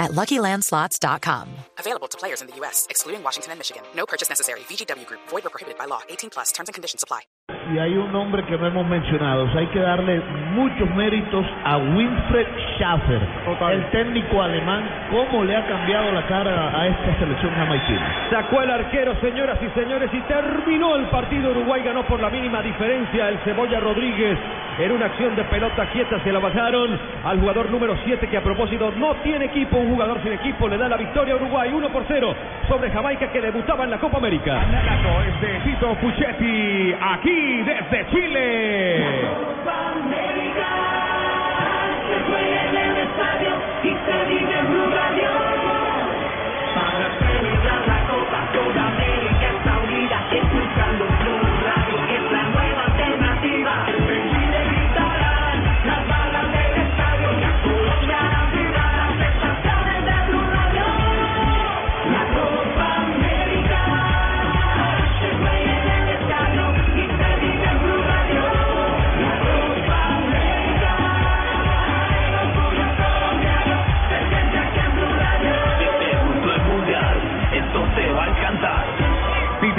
at LuckyLandSlots.com. Available to players in the U.S., excluding Washington and Michigan. No purchase necessary. VGW Group. Void or prohibited by law. 18 plus. Terms and conditions apply. Y hay un nombre que no hemos mencionado. O sea, hay que darle muchos méritos a Winfred Schaffer, el técnico alemán. ¿Cómo le ha cambiado la cara a esta selección jamaiquina? Sacó el arquero, señoras y señores, y terminó el partido. Uruguay ganó por la mínima diferencia. El Cebolla Rodríguez, en una acción de pelota quieta, se la bajaron al jugador número 7, que a propósito no tiene equipo. Un jugador sin equipo le da la victoria a Uruguay 1 por 0 sobre Jamaica, que debutaba en la Copa América. Relato es de Tito Puchetti, aquí desde Chile.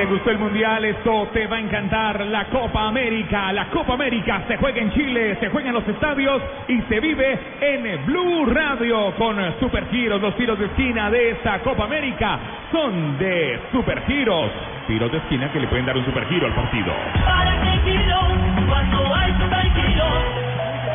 Te gustó el mundial, esto te va a encantar. La Copa América, la Copa América se juega en Chile, se juega en los estadios y se vive en Blue Radio con supergiros. Los tiros de esquina de esta Copa América son de supergiros. Tiros de esquina que le pueden dar un supergiro al partido.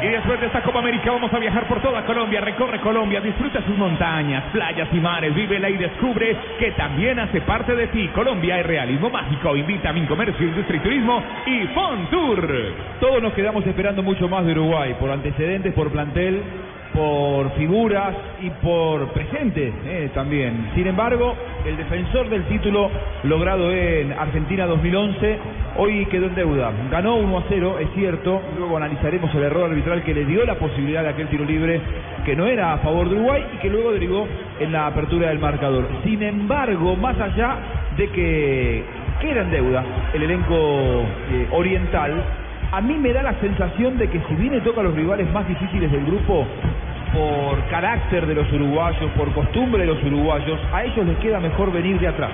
Y después de esta Copa América vamos a viajar por toda Colombia, recorre Colombia, disfruta sus montañas, playas y mares, vívela y descubre que también hace parte de ti. Colombia es realismo mágico, invita a Mincomercio, Industria y Turismo y Fontour. Todos nos quedamos esperando mucho más de Uruguay, por antecedentes, por plantel, por figuras y por presentes eh, también. Sin embargo, el defensor del título logrado en Argentina 2011 hoy quedó en deuda. Ganó 1 a 0, es cierto. Luego analizaremos el error arbitral que le dio la posibilidad de aquel tiro libre que no era a favor de Uruguay y que luego derivó en la apertura del marcador. Sin embargo, más allá de que queda en deuda el elenco eh, oriental, a mí me da la sensación de que si viene toca a los rivales más difíciles del grupo, por carácter de los uruguayos, por costumbre de los uruguayos, a ellos les queda mejor venir de atrás.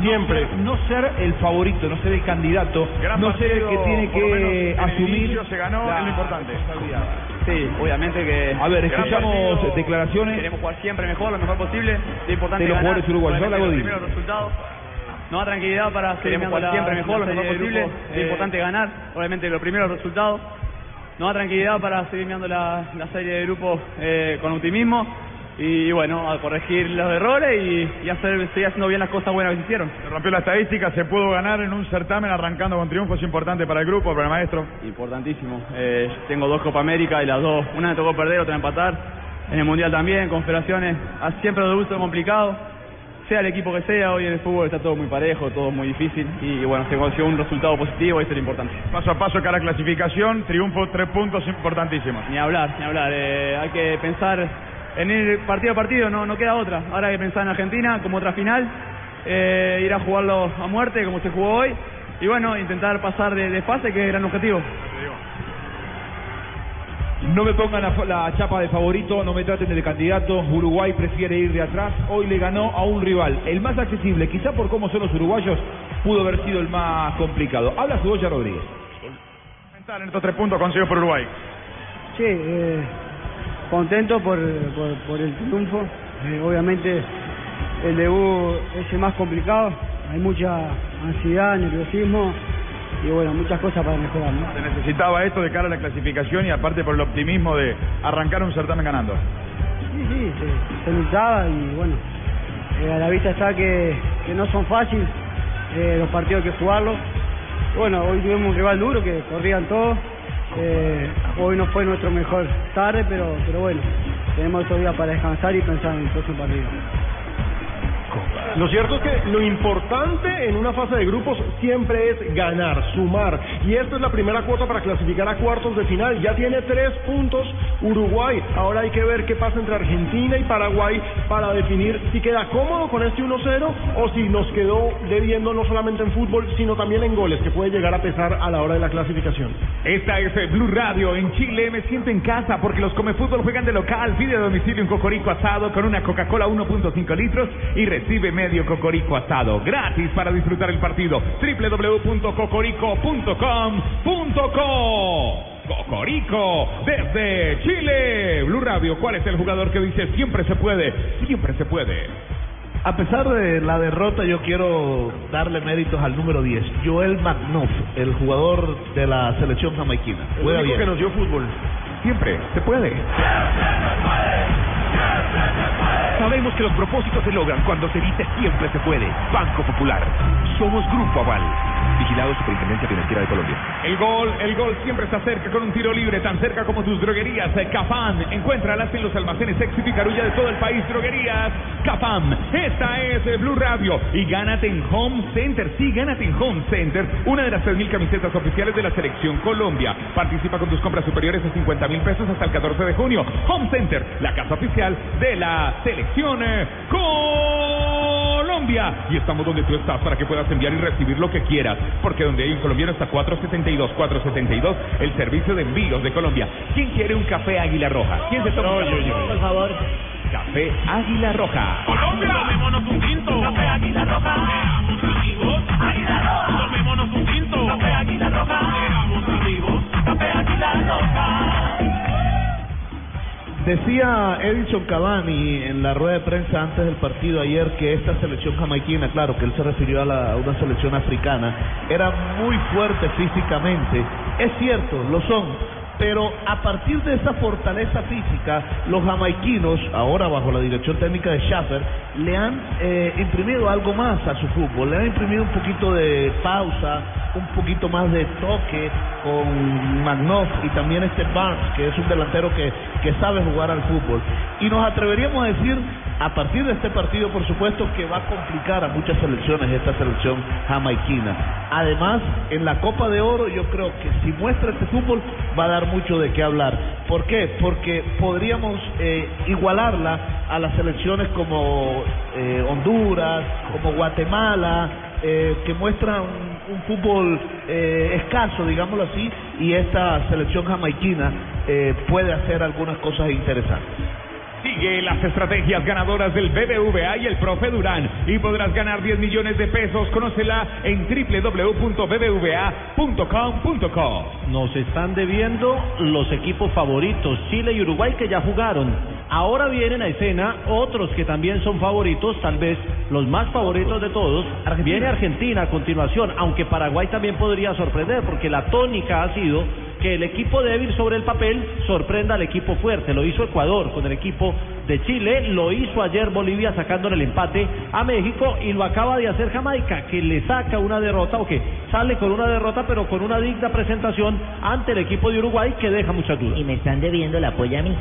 Siempre, no ser el favorito, no ser el candidato, Gran no ser el que partido, tiene que asumir. se ganó, la es lo importante. Sí, obviamente que. A ver, escuchamos partido. declaraciones Queremos jugar siempre mejor, lo mejor posible. Lo importante de los ganar. jugadores uruguayos. Habla los primeros resultados. Nos da tranquilidad para seguir Queremos jugar la- siempre mejor, lo mejor posible. grupos. Es importante ganar, obviamente los primeros resultados. Nos da tranquilidad para seguir mirando la, la serie de grupos eh, con optimismo y bueno, a corregir los errores y, y hacer, seguir haciendo bien las cosas buenas que se hicieron. Se rompió la estadística, se pudo ganar en un certamen arrancando con triunfos importante para el grupo, para el maestro. Importantísimo. Eh, tengo dos Copa América y las dos, una me tocó perder, otra empatar. En el Mundial también, confederaciones, siempre lo gusto complicado. Sea el equipo que sea, hoy en el fútbol está todo muy parejo, todo muy difícil y, bueno, se consiguió un resultado positivo y eso es lo importante. Paso a paso cada clasificación, triunfo, tres puntos importantísimos. Ni hablar, ni hablar. eh, hay que pensar en ir partido a partido, no, no queda otra. Ahora hay que pensar en Argentina como otra final, eh, ir a jugarlo a muerte como se jugó hoy y bueno, intentar pasar de, de fase que es el gran objetivo. No me pongan la, la chapa de favorito, no me traten de candidato. Uruguay prefiere ir de atrás. Hoy le ganó a un rival, el más accesible, quizá por cómo son los uruguayos, pudo haber sido el más complicado. Habla Cebolla Rodríguez. En estos tres puntos conseguidos por Uruguay. Sí, eh, contento por, por, por el triunfo. Eh, obviamente el debut es el más complicado. Hay mucha ansiedad, nerviosismo y bueno, muchas cosas para mejorar. ¿no? Se necesitaba esto de cara a la clasificación y aparte por el optimismo de arrancar un certamen ganando. Sí, sí, se, se luchaba y bueno, eh, a la vista está que, que no son fáciles eh, los partidos que jugarlos. Bueno, hoy tuvimos un rival duro que corrían todos. Eh, hoy no fue nuestro mejor tarde, pero, pero bueno, tenemos estos días para descansar y pensar en el próximo partido. Lo cierto es que lo importante en una fase de grupos siempre es ganar, sumar. Y esta es la primera cuota para clasificar a cuartos de final. Ya tiene tres puntos Uruguay. Ahora hay que ver qué pasa entre Argentina y Paraguay para definir si queda cómodo con este 1-0 o si nos quedó debiendo no solamente en fútbol, sino también en goles, que puede llegar a pesar a la hora de la clasificación. Esta es eh, Blue Radio. En Chile me siento en casa porque los come fútbol juegan de local. Pide a domicilio un cocorico asado con una Coca-Cola 1.5 litros y recibe medio cocorico asado gratis para disfrutar el partido. www.cocorico.com.co Cocorico desde Chile. Blue Radio, ¿cuál es el jugador que dice siempre se puede? Siempre se puede. A pesar de la derrota, yo quiero darle méritos al número 10, Joel McNuff, el jugador de la selección jamaiquina. El Juega único bien. que nos dio fútbol. Siempre se puede. Sabemos que los propósitos se logran cuando se dice siempre se puede. Banco Popular. Somos Grupo Aval. Vigilado Superintendencia Financiera de Colombia. El gol, el gol siempre se acerca con un tiro libre, tan cerca como tus droguerías. Eh, Cafam, encuéntralas en los almacenes Éxito y Carulla de todo el país. Droguerías Cafam. Esta es eh, Blue Radio. Y gánate en Home Center. Sí, gánate en Home Center. Una de las 3.000 camisetas oficiales de la Selección Colombia. Participa con tus compras superiores a 50 mil pesos hasta el 14 de junio. Home Center, la casa oficial de la Selección eh, Colombia. Y estamos donde tú estás para que puedas enviar y recibir lo que quieras. Porque donde hay un colombiano está 472, 472, el servicio de envíos de Colombia. ¿Quién quiere un café Águila Roja? ¿Quién se toma? un café? Por favor. Café Águila Roja. Colombia, tomémonos un tinto. Café Águila Roja. Decía Edison Cavani en la rueda de prensa antes del partido ayer que esta selección jamaiquina, claro que él se refirió a, la- a una selección africana, era muy fuerte físicamente. Es cierto, lo son, pero a partir de esa fortaleza física, los jamaiquinos, ahora bajo la dirección técnica de Schaffer, le han eh, imprimido algo más a su fútbol, le han imprimido un poquito de pausa, un poquito más de toque con Magnoff y también este Barnes, que es un delantero que, que sabe jugar al fútbol. Y nos atreveríamos a decir, a partir de este partido, por supuesto, que va a complicar a muchas selecciones esta selección jamaiquina. Además, en la Copa de Oro, yo creo que si muestra este fútbol, va a dar mucho de qué hablar. ¿Por qué? Porque podríamos eh, igualarla a las selecciones como eh, Honduras, como Guatemala, eh, que muestran un, un fútbol eh, escaso, digámoslo así, y esta selección jamaiquina eh, puede hacer algunas cosas interesantes. Sigue las estrategias ganadoras del BBVA y el profe Durán y podrás ganar 10 millones de pesos. Conócela en www.bbva.com.co. Nos están debiendo los equipos favoritos, Chile y Uruguay, que ya jugaron. Ahora vienen a escena otros que también son favoritos, tal vez los más favoritos de todos. Viene Argentina a continuación, aunque Paraguay también podría sorprender, porque la tónica ha sido que el equipo débil sobre el papel sorprenda al equipo fuerte. Lo hizo Ecuador con el equipo de Chile, lo hizo ayer Bolivia sacándole el empate a México y lo acaba de hacer Jamaica, que le saca una derrota o que sale con una derrota, pero con una digna presentación ante el equipo de Uruguay que deja muchas dudas. Y me están debiendo la polla a mí.